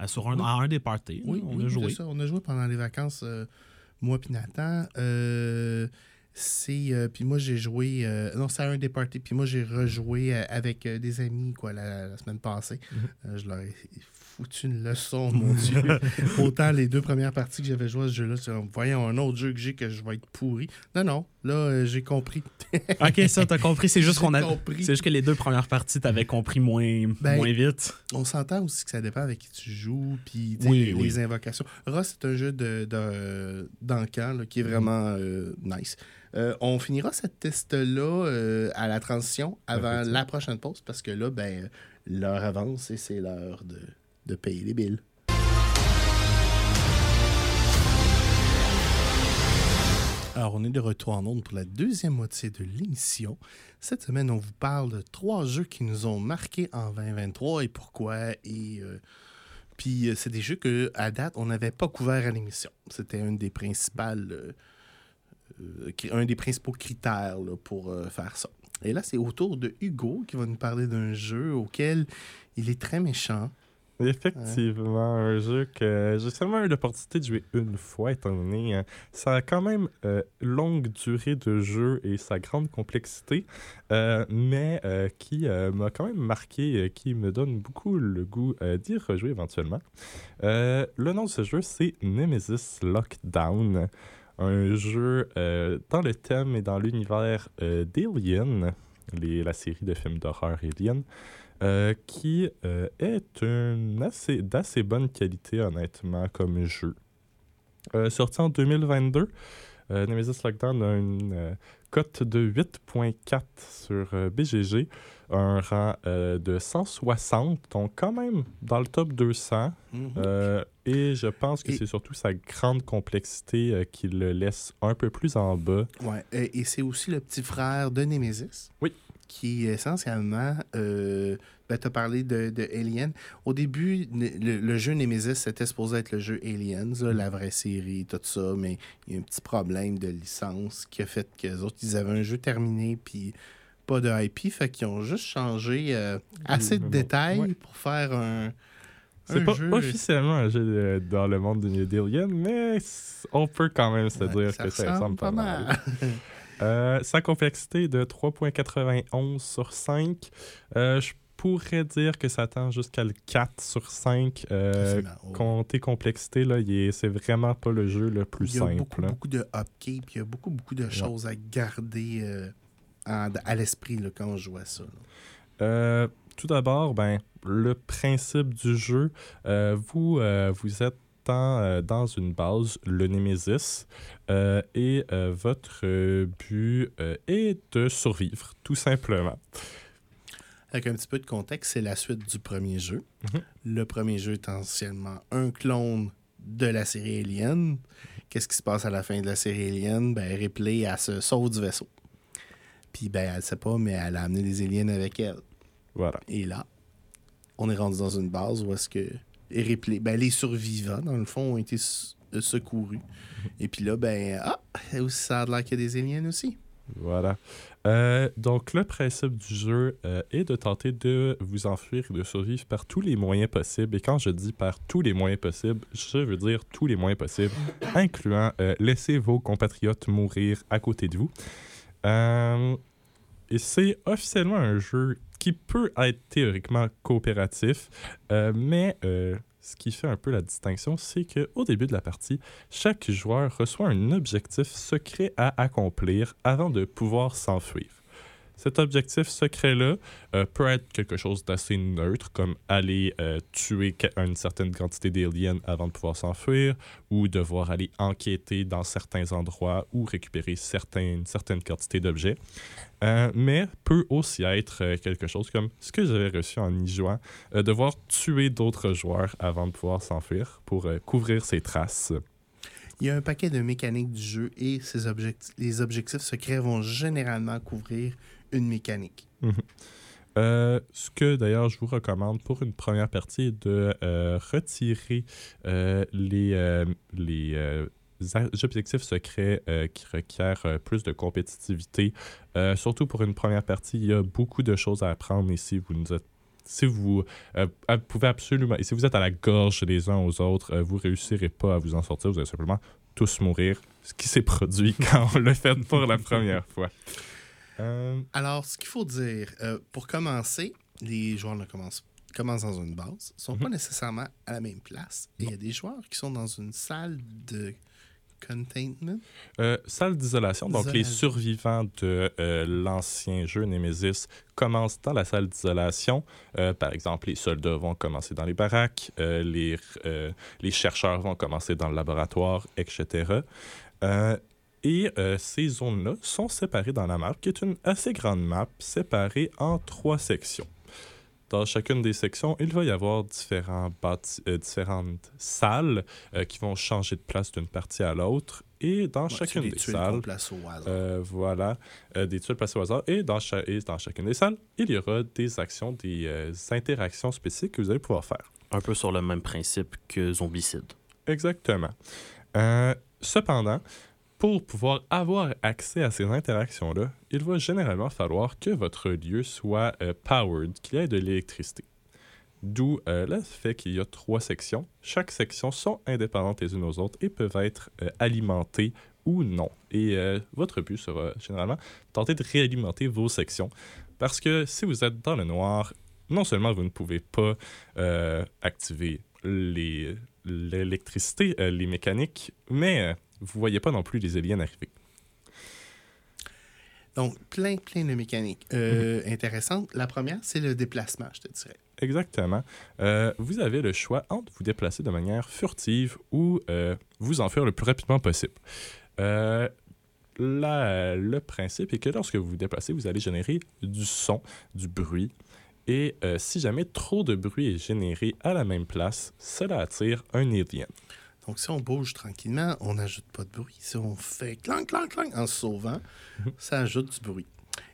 sur un, à un des parties. Oui, on oui, a joué. ça. On a joué pendant les vacances, moi puis Nathan. C'est puis moi j'ai joué non c'est à un des parties puis moi j'ai rejoué avec des amis quoi la, la semaine passée Mhm. Je leur ai foutu une leçon mon dieu autant les deux premières parties que j'avais joué à ce jeu là c'est voyons un autre jeu que j'ai que je vais être pourri non non là euh, j'ai compris Ok, ça, t'as compris. C'est juste qu'on a. C'est juste que les deux premières parties, t'avais compris moins, Ben, moins vite. On s'entend aussi que ça dépend avec qui tu joues, puis Oui, les, oui. invocations. Ross, c'est un jeu de, de, d'encan là, qui est vraiment euh, nice. Euh, on finira cette test-là euh, à la transition avant la prochaine pause parce que là, ben, l'heure avance et c'est l'heure de, de payer les billes. Alors, on est de retour en ondes pour la deuxième moitié de l'émission. Cette semaine, on vous parle de trois jeux qui nous ont marqués en 2023 et pourquoi. Et euh, puis, euh, c'est des jeux que à date, on n'avait pas couvert à l'émission. C'était un des principales, euh, un des principaux critères pour faire ça. Et là, c'est au tour de Hugo qui va nous parler d'un jeu auquel il est très méchant. Effectivement, un jeu que j'ai seulement eu l'opportunité de jouer une fois, étant donné hein, sa quand même euh, longue durée de jeu et sa grande complexité, euh, mais euh, qui euh, m'a quand même marqué, euh, qui me donne beaucoup le goût d'y rejouer éventuellement. Le nom de ce jeu, c'est Nemesis Lockdown, un jeu dans le thème et dans l'univers d'Alien, la série de films d'horreur Alien. Euh, qui euh, est une assez, d'assez bonne qualité, honnêtement, comme jeu. Euh, sorti en 2022, euh, Nemesis Lockdown a une cote de 8.4 sur BGG, un rang de 160, donc quand même dans le top 200. Euh, et je pense que Et- c'est surtout sa grande complexité qui le laisse un peu plus en bas. Ouais. Et c'est aussi le petit frère de Nemesis. Oui. Qui essentiellement. Euh, ben, tu as parlé de, de Alien. Au début, le, le jeu Nemesis, c'était supposé être le jeu Aliens, là, la vraie série, tout ça, mais il y a un petit problème de licence qui a fait que les autres, ils avaient un jeu terminé, puis pas de IP, fait qu'ils ont juste changé euh, assez de mais détails ouais. pour faire un. C'est pas jeu- officiellement un jeu de- dans le monde de d'Alien, mais c- on peut quand même se Ouais, dire que ça ressemble pas mal. Euh, sa complexité de 3.91 sur 5. euh, je pourrais dire que ça tend jusqu'à le 4 sur 5. Euh, compter complexité, là, est- c'est vraiment pas le jeu le plus Il y a simple. beaucoup, de upkeep, il y a beaucoup, beaucoup de choses à garder euh, à l'esprit quand on joue à ça. tout d'abord, ben, le principe du jeu, vous, vous êtes dans, euh, dans une base, le Nemesis, euh, et euh, votre but est de survivre, tout simplement. Avec un petit peu de contexte, c'est la suite du premier jeu. Mhm. Le premier jeu est anciennement un clone de la série Alien. Qu'est-ce qui se passe à la fin de la série Alien? Ben, Ripley, elle se sauve du vaisseau. Puis, ben, elle sait pas, mais elle a amené des aliens avec elle. Voilà. Et là, on est rendu dans une base où est-ce que Ben, les survivants, dans le fond, ont été euh, secourus. Et puis là, ben, ah, ça a l'air qu'il y a des aliens aussi. Voilà. Euh, donc, le principe du jeu euh, est de tenter de vous enfuir et de survivre par tous les moyens possibles. Et quand je dis par tous les moyens possibles, je veux dire tous les moyens possibles, incluant laisser vos compatriotes mourir à côté de vous. Et c'est officiellement un jeu qui peut être théoriquement coopératif, euh, mais euh, ce qui fait un peu la distinction, c'est qu'au début de la partie, chaque joueur reçoit un objectif secret à accomplir avant de pouvoir s'enfuir. Cet objectif secret-là euh, peut être quelque chose d'assez neutre, comme aller euh, tuer une certaine quantité d'aliens avant de pouvoir s'enfuir, ou devoir aller enquêter dans certains endroits ou récupérer certaines, certaines quantités d'objets. Euh, mais peut aussi être quelque chose comme ce que j'avais reçu en y jouant, devoir tuer d'autres joueurs avant de pouvoir s'enfuir pour couvrir ses traces. Il y a un paquet de mécaniques du jeu et ces objectifs, les objectifs secrets vont généralement couvrir une mécanique. Euh, ce que d'ailleurs je vous recommande pour une première partie est de euh, retirer euh, les, les objectifs secrets qui requièrent plus de compétitivité. Surtout pour une première partie, il y a beaucoup de choses à apprendre ici. Vous êtes si vous pouvez absolument, et si vous êtes à la gorge les uns aux autres, euh, vous réussirez pas à vous en sortir. Vous allez simplement tous mourir. Ce qui s'est produit quand on l'a fait pour la première fois. Euh, Alors, ce qu'il faut dire, euh, pour commencer, les joueurs ne commencent, commencent dans une base, ne sont pas nécessairement à la même place. Il y a des joueurs qui sont dans une salle de containment. Euh, salle d'isolation, donc les survivants de euh, l'ancien jeu Nemesis commencent dans la salle d'isolation. Euh, par exemple, les soldats vont commencer dans les baraques, les, les chercheurs vont commencer dans le laboratoire, etc. Et euh, ces zones-là sont séparées dans la map, qui est une assez grande map, séparée en trois sections. Dans chacune des sections, il va y avoir différents bâti- euh, différentes salles euh, qui vont changer de place d'une partie à l'autre. Et dans Ouais, chacune des des salles, au hasard. euh, voilà, euh, des tuiles placées au hasard. Et dans, cha- et dans chacune des salles, il y aura des actions, des euh, interactions spécifiques que vous allez pouvoir faire. Un peu sur le même principe que Zombicide. Exactement. Euh, cependant, pour pouvoir avoir accès à ces interactions-là, il va généralement falloir que votre lieu soit euh, powered, qu'il y ait de l'électricité. D'où euh, le fait qu'il y a trois sections. Chaque section sont indépendantes les unes aux autres et peuvent être euh, alimentées ou non. Et euh, votre but sera généralement tenter de réalimenter vos sections. Parce que si vous êtes dans le noir, non seulement vous ne pouvez pas activer l'électricité, les mécaniques, mais vous voyez pas non plus les aliens arriver. Donc, plein, plein de mécaniques euh, Mhm. intéressantes. La première, c'est le déplacement, je te dirais. Exactement. Euh, vous avez le choix entre vous déplacer de manière furtive ou euh, vous enfuir le plus rapidement possible. Euh, le principe est que lorsque vous vous déplacez, vous allez générer du son, du bruit. Et si jamais trop de bruit est généré à la même place, cela attire un alien. Donc, si on bouge tranquillement, on n'ajoute pas de bruit. Si on fait clang, clang, clang en se sauvant, Mhm. ça ajoute du bruit.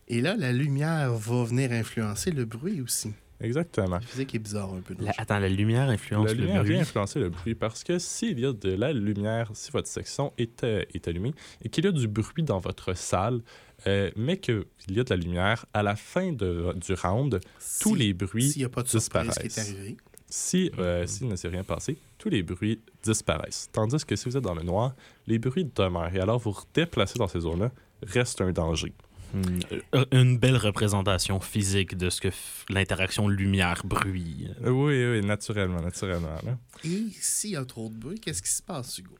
Et là, la lumière va venir influencer le bruit aussi. Exactement. La physique est bizarre un peu. La- attends, la lumière influence La le lumière bruit? vient influencer le bruit parce que s'il y a de la lumière, si votre section est, euh, est allumée et qu'il y a du bruit dans votre salle, euh, mais qu'il y a de la lumière, à la fin de- du round, tous Si- les bruits S'il n'y a pas de surprise qui est disparaissent. arrivé. Si, euh, s'il ne s'est rien passé, tous les bruits disparaissent. Tandis que si vous êtes dans le noir, les bruits demeurent. Et alors, vous déplacer dans ces zones-là reste un danger. Hmm, euh, Une belle représentation physique de ce que f- l'interaction lumière-bruit. Euh, Oui, oui, naturellement, naturellement. là. Et s'il y a trop de bruit, qu'est-ce qui se passe, Hugo?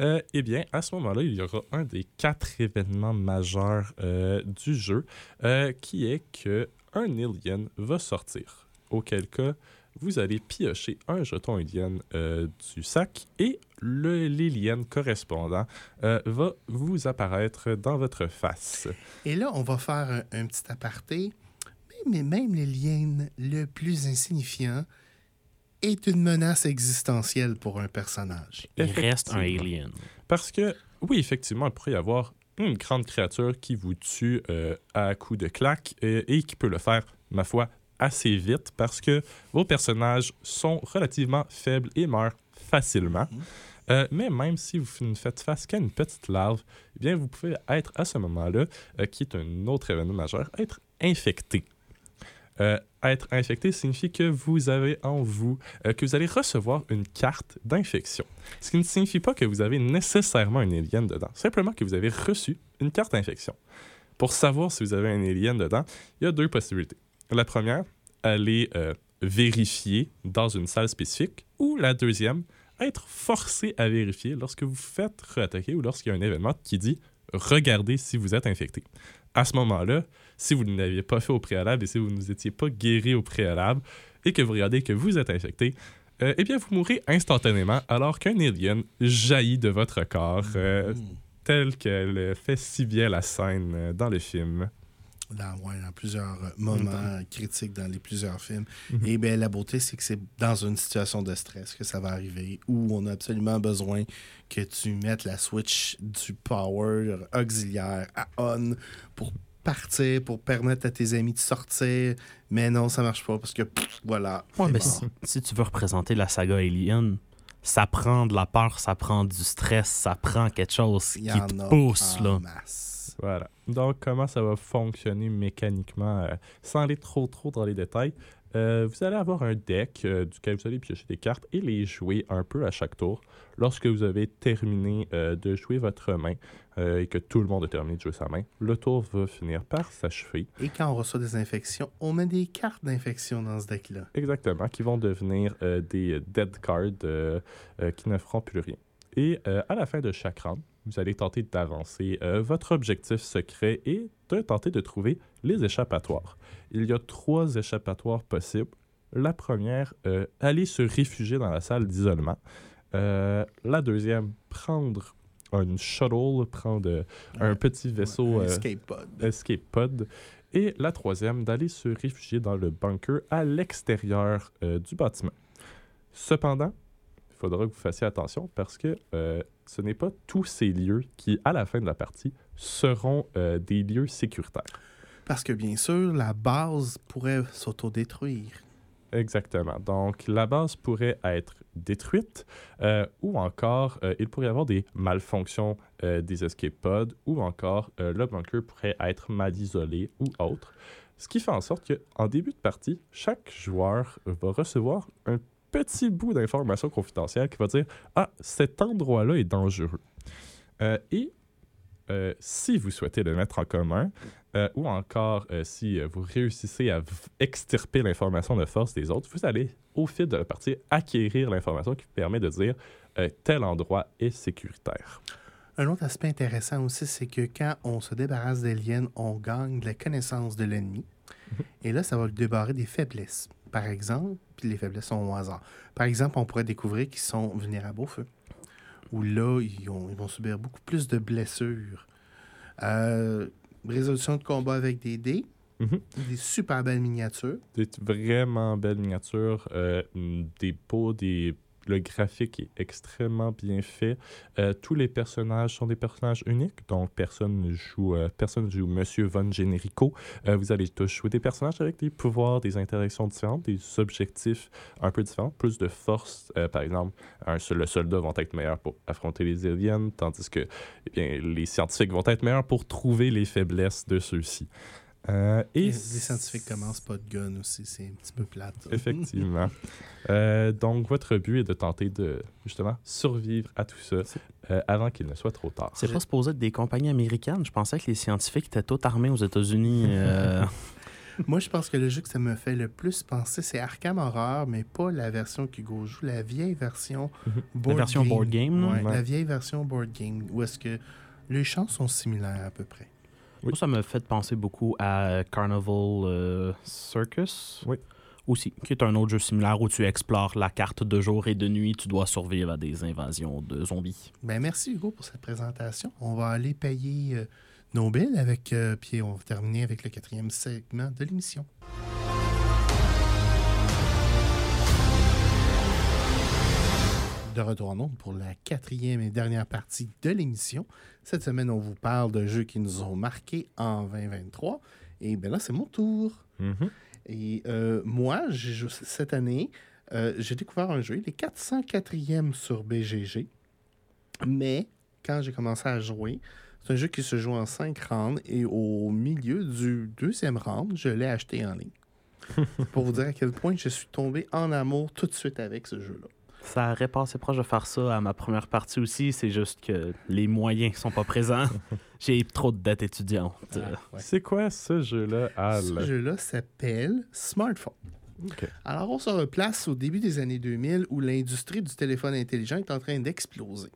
Euh, eh bien, à ce moment-là, il y aura un des quatre événements majeurs euh, du jeu, euh, qui est que un alien va sortir. Auquel cas, vous allez piocher un jeton alien euh, du sac et le l'alien correspondant euh, va vous apparaître dans votre face. Et là, on va faire un, un petit aparté. Mais, mais même l'alien le plus insignifiant est une menace existentielle pour un personnage. Il reste un alien. Parce que, oui, effectivement, il pourrait y avoir une grande créature qui vous tue euh, à coups de claque euh, et qui peut le faire, ma foi, assez vite parce que vos personnages sont relativement faibles et meurent facilement. Mhm. Euh, mais même si vous ne faites face qu'à une petite larve, eh bien, vous pouvez être à ce moment-là, euh, qui est un autre événement majeur, être infecté. Euh, être infecté signifie que vous avez en vous, euh, que vous allez recevoir une carte d'infection. Ce qui ne signifie pas que vous avez nécessairement un alien dedans, simplement que vous avez reçu une carte d'infection. Pour savoir si vous avez un alien dedans, il y a deux possibilités. La première, aller euh, vérifier dans une salle spécifique, ou la deuxième, être forcé à vérifier lorsque vous faites reattaquer ou lorsqu'il y a un événement qui dit regardez si vous êtes infecté. À ce moment-là, si vous ne l'aviez pas fait au préalable et si vous ne vous étiez pas guéri au préalable et que vous regardez que vous êtes infecté, euh, eh bien, vous mourrez instantanément alors qu'un alien jaillit de votre corps, euh, tel qu'elle fait si bien la scène euh, dans le film. Dans, ouais, dans plusieurs euh, moments critiques dans les plusieurs films. Mhm. Et bien, la beauté, c'est que c'est dans une situation de stress que ça va arriver où on a absolument besoin que tu mettes la switch du power auxiliaire à on pour partir, pour permettre à tes amis de sortir. Mais non, ça marche pas parce que pff, voilà. Ouais, mais si, si tu veux représenter la saga Alien, ça prend de la peur, ça prend du stress, ça prend quelque chose qui te pousse, en là. masse. Voilà. Donc, comment ça va fonctionner mécaniquement, euh, sans aller trop trop dans les détails? Euh, vous allez avoir un deck euh, duquel vous allez piocher des cartes et les jouer un peu à chaque tour. Lorsque vous avez terminé euh, de jouer votre main et que tout le monde a terminé de jouer sa main, le tour va finir par s'achever. Et quand on reçoit des infections, on met des cartes d'infection dans ce deck-là. Exactement, qui vont devenir des dead cards qui ne feront plus rien. Et à la fin de chaque round, vous allez tenter d'avancer euh, votre objectif secret et de tenter de trouver les échappatoires. Il y a trois échappatoires possibles. La première, euh, aller se réfugier dans la salle d'isolement. Euh, la deuxième, prendre un shuttle, prendre euh, un petit vaisseau escape pod. escape pod. Et la troisième, d'aller se réfugier dans le bunker à l'extérieur du bâtiment. Cependant, il faudra que vous fassiez attention parce que euh, ce n'est pas tous ces lieux qui, à la fin de la partie, seront euh, des lieux sécuritaires. Parce que bien sûr, la base pourrait s'autodétruire. Exactement. Donc, la base pourrait être détruite euh, ou encore euh, il pourrait y avoir des malfonctions des escape pods ou encore le bunker pourrait être mal isolé ou autre. Ce qui fait en sorte qu'en début de partie, chaque joueur va recevoir un petit bout d'information confidentielle qui va dire Ah, cet endroit-là est dangereux. Euh, et euh, si vous souhaitez le mettre en commun, euh, ou encore si vous réussissez à extirper l'information de force des autres, vous allez, au fil de la partie, acquérir l'information qui vous permet de dire tel endroit est sécuritaire. Un autre aspect intéressant aussi, c'est que quand on se débarrasse des liens, on gagne de la connaissance de l'ennemi. Et là, ça va lui débarrer des faiblesses. Par exemple, puis les faiblesses sont au hasard. Par exemple, on pourrait découvrir qu'ils sont vulnérables au feu. Ou là, ils, ont- ils vont subir beaucoup plus de blessures. Euh, résolution de combat avec des dés, Mhm. des super belles miniatures. Des vraiment belles miniatures, euh, des beaux, des... le graphique est extrêmement bien fait. Euh, tous les personnages sont des personnages uniques, donc personne ne joue, euh, personne ne joue Monsieur Von Generico. Euh, vous allez tous jouer des personnages avec des pouvoirs, des interactions différentes, des objectifs un peu différents, plus de force. euh, par exemple, un, le soldat vont être meilleurs pour affronter les aliens, tandis que eh les scientifiques vont être meilleurs pour trouver les faiblesses de ceux-ci. Euh, et les scientifiques commencent pas de gun aussi, c'est un petit peu plate. Effectivement. Euh, donc, votre but est de tenter de, justement, survivre à tout ça euh, avant qu'il ne soit trop tard. C'est pas supposé être des compagnies américaines. Je pensais que les scientifiques étaient tous armés aux États-Unis. euh, Moi, je pense que le jeu que ça me fait le plus penser, c'est Arkham Horror, mais pas la version qu'Hugo joue, la vieille version board version game. board game, là? Ouais, Ouais. La vieille version board game, où est-ce que les champs sont similaires à peu près. Moi, ça me fait penser beaucoup à Carnival euh, Circus. Oui. Aussi, qui est un autre jeu similaire où tu explores la carte de jour et de nuit. Tu dois survivre à des invasions de zombies. Ben, merci Hugo pour cette présentation. On va aller payer euh, nos billes avec, euh, puis on va terminer avec le quatrième segment de l'émission. De retour en ondes pour la quatrième et dernière partie de l'émission. Cette semaine, on vous parle de jeux qui nous ont marqués en 2023. Et bien là, c'est mon tour. Mhm. Et euh, moi, cette année, euh, j'ai découvert un jeu. Il est 404e sur BGG. Mais quand j'ai commencé à jouer, c'est un jeu qui se joue en 5 rounds. Et au milieu du deuxième round, je l'ai acheté en ligne. Pour vous dire à quel point je suis tombé en amour tout de suite avec ce jeu-là. Ça aurait passé proche de faire ça à ma première partie aussi. C'est juste que les moyens sont pas présents. J'ai trop de dettes étudiantes. Ouais. C'est quoi ce jeu-là, Al? Ce jeu-là s'appelle Smartphone. Alors, on se replace au début des années 2000 où l'industrie du téléphone intelligent est en train d'exploser.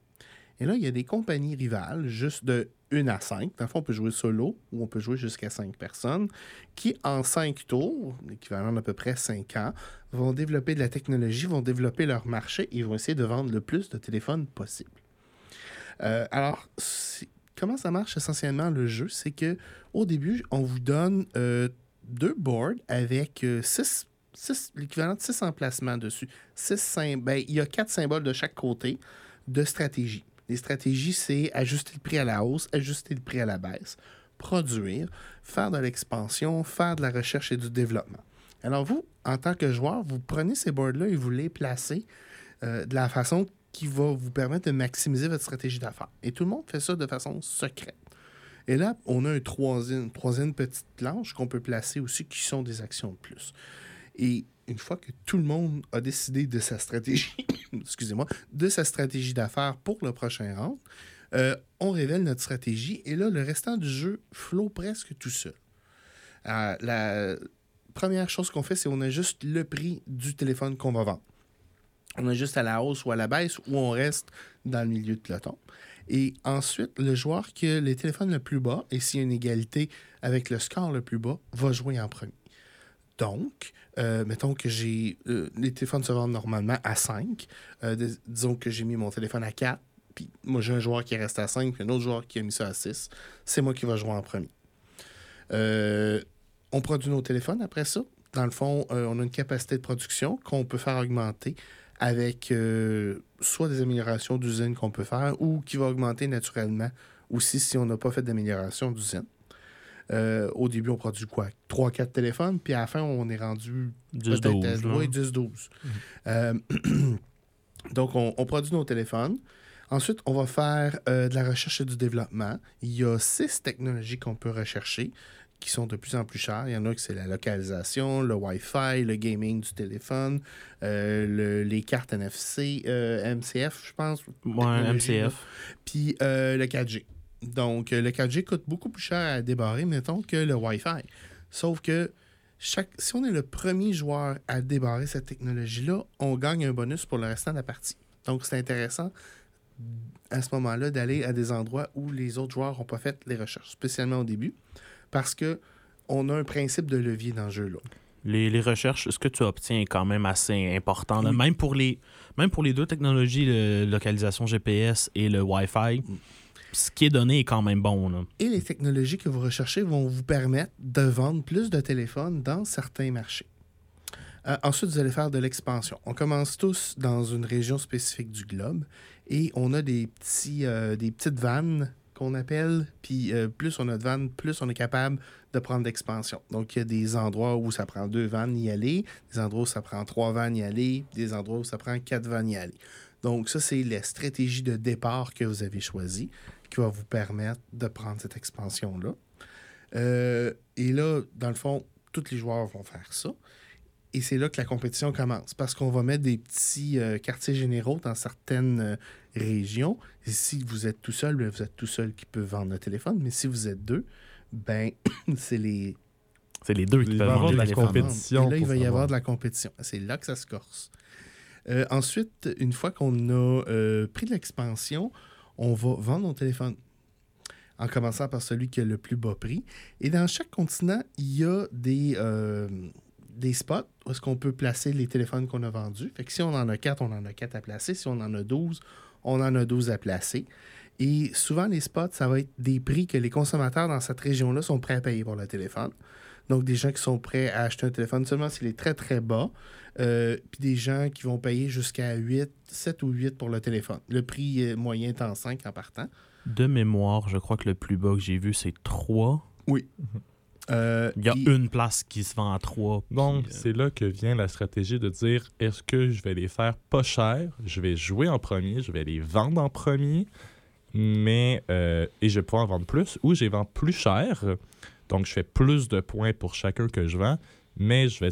Et là, il y a des compagnies rivales, juste de 1 à 5. Dans le fond, on peut jouer solo ou on peut jouer jusqu'à 5 personnes, qui, en 5 tours, l'équivalent d'à peu près 5 ans, vont développer de la technologie, vont développer leur marché et vont essayer de vendre le plus de téléphones possible. Euh, alors, comment ça marche essentiellement le jeu? C'est que au début, on vous donne euh, deux boards avec 6 euh, l'équivalent de 6 emplacements dessus. Six ben, il y a quatre symboles de chaque côté de stratégie. Les stratégies, c'est ajuster le prix à la hausse, ajuster le prix à la baisse, produire, faire de l'expansion, faire de la recherche et du développement. Alors vous, en tant que joueur, vous prenez ces boards-là et vous les placez de la façon qui va vous permettre de maximiser votre stratégie d'affaires. Et tout le monde fait ça de façon secrète. Et là, on a un troisième, une troisième petite planche qu'on peut placer aussi qui sont des actions de plus. Et une fois que tout le monde a décidé de sa stratégie, excusez-moi, de sa stratégie d'affaires pour le prochain round, euh, on révèle notre stratégie et là, le restant du jeu flot presque tout seul. Euh, la première chose qu'on fait, c'est qu'on ajuste le prix du téléphone qu'on va vendre on est juste à la hausse ou à la baisse ou on reste dans le milieu de peloton. Et ensuite, le joueur qui a les téléphones le plus bas, et s'il y a une égalité avec le score le plus bas, va jouer en premier. Donc, euh, mettons que j'ai. Euh, les téléphones se vendent normalement à 5. Euh, disons que j'ai mis mon téléphone à 4. Puis moi, j'ai un joueur qui reste à 5, puis un autre joueur qui a mis ça à 6. C'est moi qui va jouer en premier. on produit nos téléphones après ça. Dans le fond, on a une capacité de production qu'on peut faire augmenter avec soit des améliorations d'usine qu'on peut faire ou qui va augmenter naturellement aussi si on n'a pas fait d'amélioration d'usine. Euh, au début, on produit quoi? 3-4 téléphones, puis à la fin, on est rendu 10-12. Oui, 10-12. donc, on, on, produit nos téléphones. Ensuite, on va faire euh, de la recherche et du développement. Il y a six technologies qu'on peut rechercher qui sont de plus en plus chers. Il y en a que c'est la localisation, le Wi-Fi, le gaming du téléphone, euh, les cartes NFC, euh, MCF, je pense. Ouais, MCF. Puis euh, le 4G. Donc, le 4G coûte beaucoup plus cher à débarrer, mettons, que le Wi-Fi. Sauf que chaque, si on est le premier joueur à débarrer cette technologie-là, on gagne un bonus pour le restant de la partie. Donc, c'est intéressant à ce moment-là d'aller à des endroits où les autres joueurs n'ont pas fait les recherches, spécialement au début parce que on a un principe de levier dans le jeu-là. Les, recherches, ce que tu obtiens est quand même assez important. Même, pour les, même pour les deux technologies, la localisation GPS et le Wi-Fi, mm. Ce qui est donné est quand même bon. Et les technologies que vous recherchez vont vous permettre de vendre plus de téléphones dans certains marchés. Euh, ensuite, vous allez faire de l'expansion. On commence tous dans une région spécifique du globe et on a des, petits, euh, des petites vannes qu'on appelle. Puis euh, plus on a de vannes, plus on est capable de prendre d'expansion. Donc, il y a des endroits où ça prend deux vannes y aller, des endroits où ça prend trois vannes y aller, des endroits où ça prend quatre vannes y aller. Donc, ça, c'est la stratégie de départ que vous avez choisie qui va vous permettre de prendre cette expansion-là. Euh, et là, dans le fond, tous les joueurs vont faire ça. Et c'est là que la compétition commence, parce qu'on va mettre des petits euh, quartiers généraux dans certaines euh, régions. Et si vous êtes tout seul, ben, vous êtes tout seul qui peut vendre le téléphone. Mais si vous êtes deux, ben c'est les... C'est les deux qui peuvent vendre la compétition. Et là, il va y avoir de la compétition. C'est là que ça se corse. Euh, ensuite, une fois qu'on a pris l'expansion, on va vendre nos téléphones en commençant par celui qui a le plus bas prix. Et dans chaque continent, il y a des, des spots où est-ce qu'on peut placer les téléphones qu'on a vendus. Fait que si on en a 4, on en a 4 à placer. Si on en a 12, on en a 12 à placer. Et souvent, les spots, ça va être des prix que les consommateurs dans cette région-là sont prêts à payer pour le téléphone. Donc, des gens qui sont prêts à acheter un téléphone seulement s'il est très, très bas. Euh, puis des gens qui vont payer jusqu'à 8, 7 ou 8 pour le téléphone. Le prix moyen est en 5 en partant. De mémoire, je crois que le plus bas que j'ai vu, c'est 3. Oui. Euh, il y a une place qui se vend à trois. Donc, euh, c'est là que vient la stratégie de dire est-ce que je vais les faire pas cher Je vais jouer en premier, je vais les vendre en premier, mais euh, et je vais pouvoir en vendre plus, ou je les vends plus cher. Donc, je fais plus de points pour chacun que je vends, mais je vais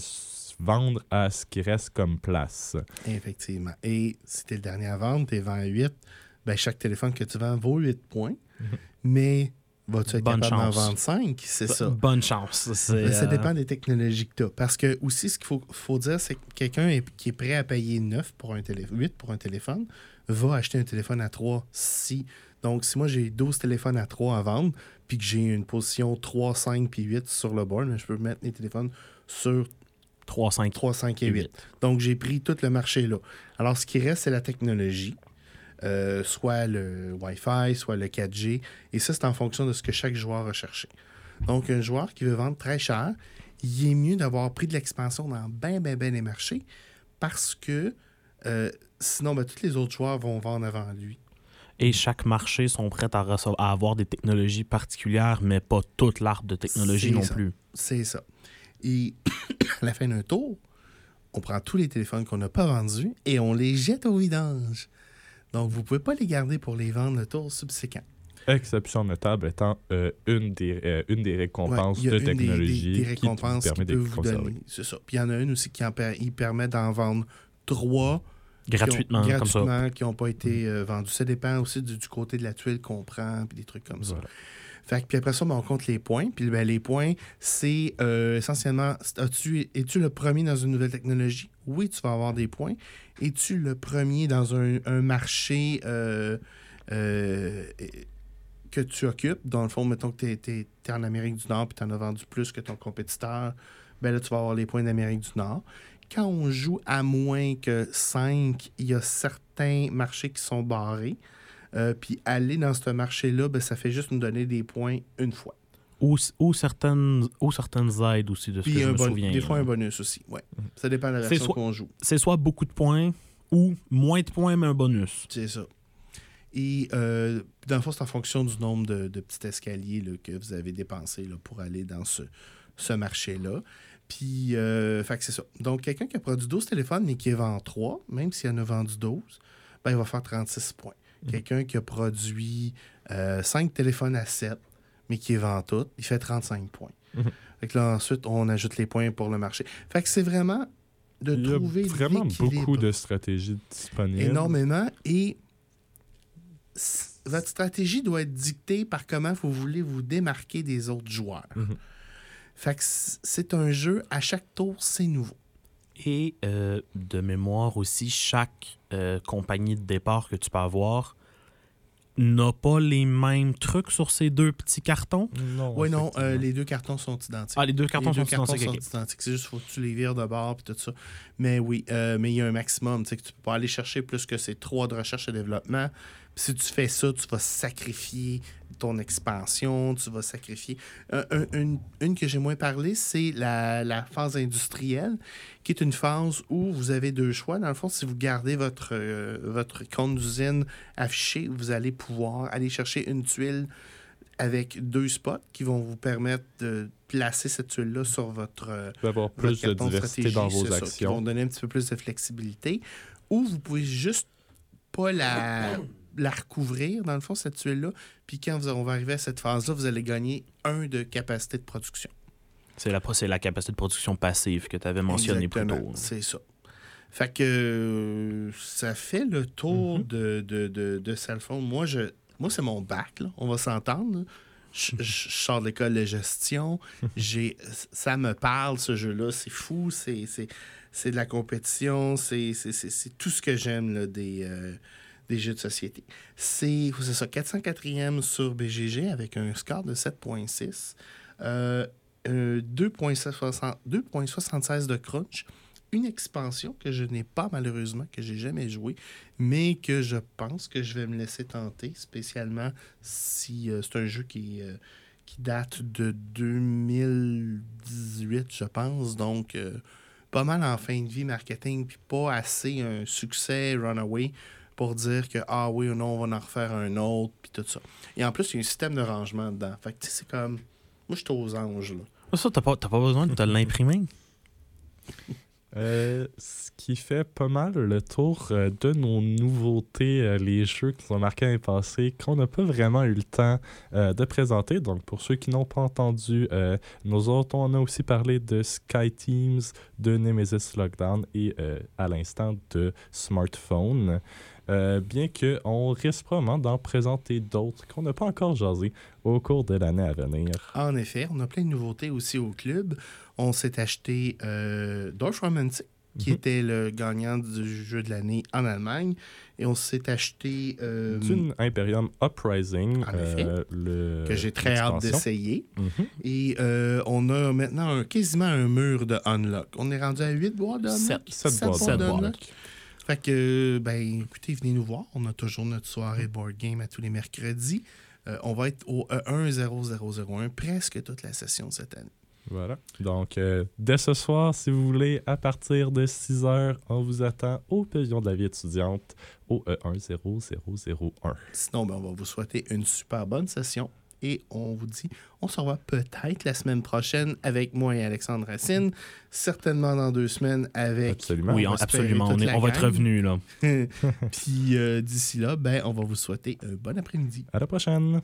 vendre à ce qui reste comme place. Effectivement. Et si tu es le dernier à vendre, tu es vend à 8, ben chaque téléphone que tu vends vaut 8 points. Mhm. Mais Vas-tu être Bonne capable d'en vendre 5? C'est ça. Bonne chance. Ça euh, dépend des technologies que tu as. Parce que aussi, ce qu'il faut, faut dire, c'est que quelqu'un qui est prêt à payer 9 pour un téléphone, 8 pour un téléphone, va acheter un téléphone à 3 si. Donc, si moi j'ai 12 téléphones à 3 à vendre, puis que j'ai une position 3, 5 puis 8 sur le board, mais je peux mettre les téléphones sur 3, 5, 3, 5 et 8. Donc, j'ai pris tout le marché là. Alors, ce qui reste, c'est la technologie. Euh, soit le Wi-Fi, soit le 4G. Et ça, c'est en fonction de ce que chaque joueur a cherché. Donc, un joueur qui veut vendre très cher, il est mieux d'avoir pris de l'expansion dans bien, bien, bien les marchés parce que euh, sinon, ben, tous les autres joueurs vont vendre avant lui. Et chaque marché sont prêts à, recevoir- à avoir des technologies particulières, mais pas toute l'arbre de technologie non ça. plus. C'est ça. Et à la fin d'un tour, on prend tous les téléphones qu'on n'a pas vendus et on les jette au vidange. Donc, vous ne pouvez pas les garder pour les vendre le tour subséquent. Exception notable étant euh, une, des, euh, une des récompenses Ouais, il y a de une des- des- technologie des, qui récompenses vous qui, permet de peut vous conserver. donner. C'est ça. Puis il y en a une aussi qui en per- il permet d'en vendre trois qui ont- Gratuitement, comme ça. gratuitement, qui n'ont pas été euh, vendus. Ça dépend aussi du, du côté de la tuile qu'on prend, puis des trucs comme ça. Fait que, puis après ça, ben, on compte les points. Puis ben, les points, c'est euh, essentiellement, as-tu, es-tu le premier dans une nouvelle technologie? Oui, tu vas avoir des points. Es-tu le premier dans un, un marché euh, euh, que tu occupes? Dans le fond, mettons que tu es, en Amérique du Nord puis tu en as vendu plus que ton compétiteur, ben là, tu vas avoir les points d'Amérique du Nord. Quand on joue à moins que 5, il y a certains marchés qui sont barrés. Euh, puis aller dans ce marché-là, ben, ça fait juste nous donner des points une fois. Ou, ou, certaines, ou certaines aides aussi, de ce Puis que je me bon- souviens. des fois là. un bonus aussi. Ouais. Ça dépend de la version qu'on joue. C'est soit beaucoup de points ou moins de points, mais un bonus. C'est ça. Et euh, dans le fond, c'est en fonction du nombre de, de petits escaliers là, que vous avez dépensé là, pour aller dans ce, ce marché-là. Puis, euh, fait que c'est ça. Donc, quelqu'un qui a produit 12 téléphones, mais qui en vend 3, même s'il en a vendu 12, ben, il va faire 36 points. Quelqu'un qui a produit 5 téléphones à 7, mais qui les vend toutes, il fait 35 points. Mhm. Fait que là, ensuite, on ajoute les points pour le marché. Fait que c'est vraiment de Il y a trouver vraiment beaucoup de stratégies disponibles. énormément et votre stratégie doit être dictée par comment vous voulez vous démarquer des autres joueurs. Mhm. Fait que c'est un jeu, à chaque tour, c'est nouveau. Et euh, de mémoire aussi, chaque euh, compagnie de départ que tu peux avoir n'a pas les mêmes trucs sur ces deux petits cartons? Non, Oui, non, euh, les deux cartons sont identiques. Ah, les deux cartons les deux sont cartons identiques. sont ok. identiques. C'est juste faut que tu les vires de bord puis tout ça. Mais oui, euh, mais il y a un maximum. Tu sais que tu peux pas aller chercher plus que ces trois de recherche et développement. Si tu fais ça, tu vas sacrifier ton expansion, tu vas sacrifier. Un- un- une, une que j'ai moins parlé, c'est la, la phase industrielle, qui est une phase où vous avez deux choix. Dans le fond, si vous gardez votre, euh, votre compte d'usine affiché, vous allez pouvoir aller chercher une tuile avec deux spots qui vont vous permettre de placer cette tuile-là sur votre, euh, peux avoir votre plus de diversité dans vos c'est ça, qui vont actions. donner un petit peu plus de flexibilité. Ou vous pouvez juste pas la, la recouvrir, dans le fond, cette tuile-là. Puis quand vous, on va arriver à cette phase-là, vous allez gagner un de capacité de production. C'est la, la capacité de production passive que tu avais mentionné plus tôt. C'est ça. Fait que ça fait le tour Mhm. de, de, de, de. Moi, je, moi c'est mon bac, là. on va s'entendre. Je, je- je sors de l'école de gestion. J'ai, ça me parle, ce jeu-là. C'est fou. C'est, c'est, de la compétition. C'est, tout ce que j'aime des, euh, des jeux de société. C'est, ça, 404e sur BGG avec un score de 7.6. Euh, euh, 2.60 2.76 de crunch. Une expansion que je n'ai pas malheureusement, que j'ai jamais joué, mais que je pense que je vais me laisser tenter, spécialement si euh, c'est un jeu qui, euh, qui date de 2018, je pense. Donc, pas mal en fin de vie marketing, puis pas assez un succès runaway pour dire que, ah oui ou non, on va en refaire un autre, puis tout ça. Et en plus, il y a un système de rangement dedans. Fait que, tu sais, c'est comme... Moi, je suis aux anges, là. Ah, Ça, t'as pas, t'as pas besoin de l'imprimer? Euh, ce qui fait pas mal le tour euh, de nos nouveautés, euh, les jeux qui sont marqués l'année passée, qu'on n'a pas vraiment eu le temps euh, de présenter. Donc, pour ceux qui n'ont pas entendu, euh, nous autres, on a aussi parlé de Sky Teams, de Nemesis Lockdown et euh, à l'instant de Smartphone. Euh, bien qu'on risque probablement d'en présenter d'autres qu'on n'a pas encore jasé au cours de l'année à venir. En effet, on a plein de nouveautés aussi au club. On s'est acheté euh, Dorf Romantic, qui Mhm. était le gagnant du jeu de l'année en Allemagne. Et on s'est acheté euh, Dune Imperium Uprising, En effet. euh, le, que j'ai très hâte d'essayer. Mhm. Et euh, on a maintenant un- quasiment un mur de unlock. On est rendu à 8 boîtes de unlock? Sept. Sept Sept boîtes. boîtes Sept de boîtes. unlock. Fait que, ben, écoutez, venez nous voir. On a toujours notre soirée board game à tous les mercredis. Euh, on va être au E 10001 presque toute la session cette année. Voilà. Donc, euh, dès ce soir, si vous voulez, à partir de 6 heures, on vous attend au pavillon de la vie étudiante au E 10001. Sinon, ben, on va vous souhaiter une super bonne session. Et on vous dit, on se revoit peut-être la semaine prochaine avec moi et Alexandre Racine. Certainement dans deux semaines avec. Absolument. Oui, on absolument. On, est- on va être revenu là. Puis euh, d'ici là, ben, on va vous souhaiter un bon après-midi. À la prochaine.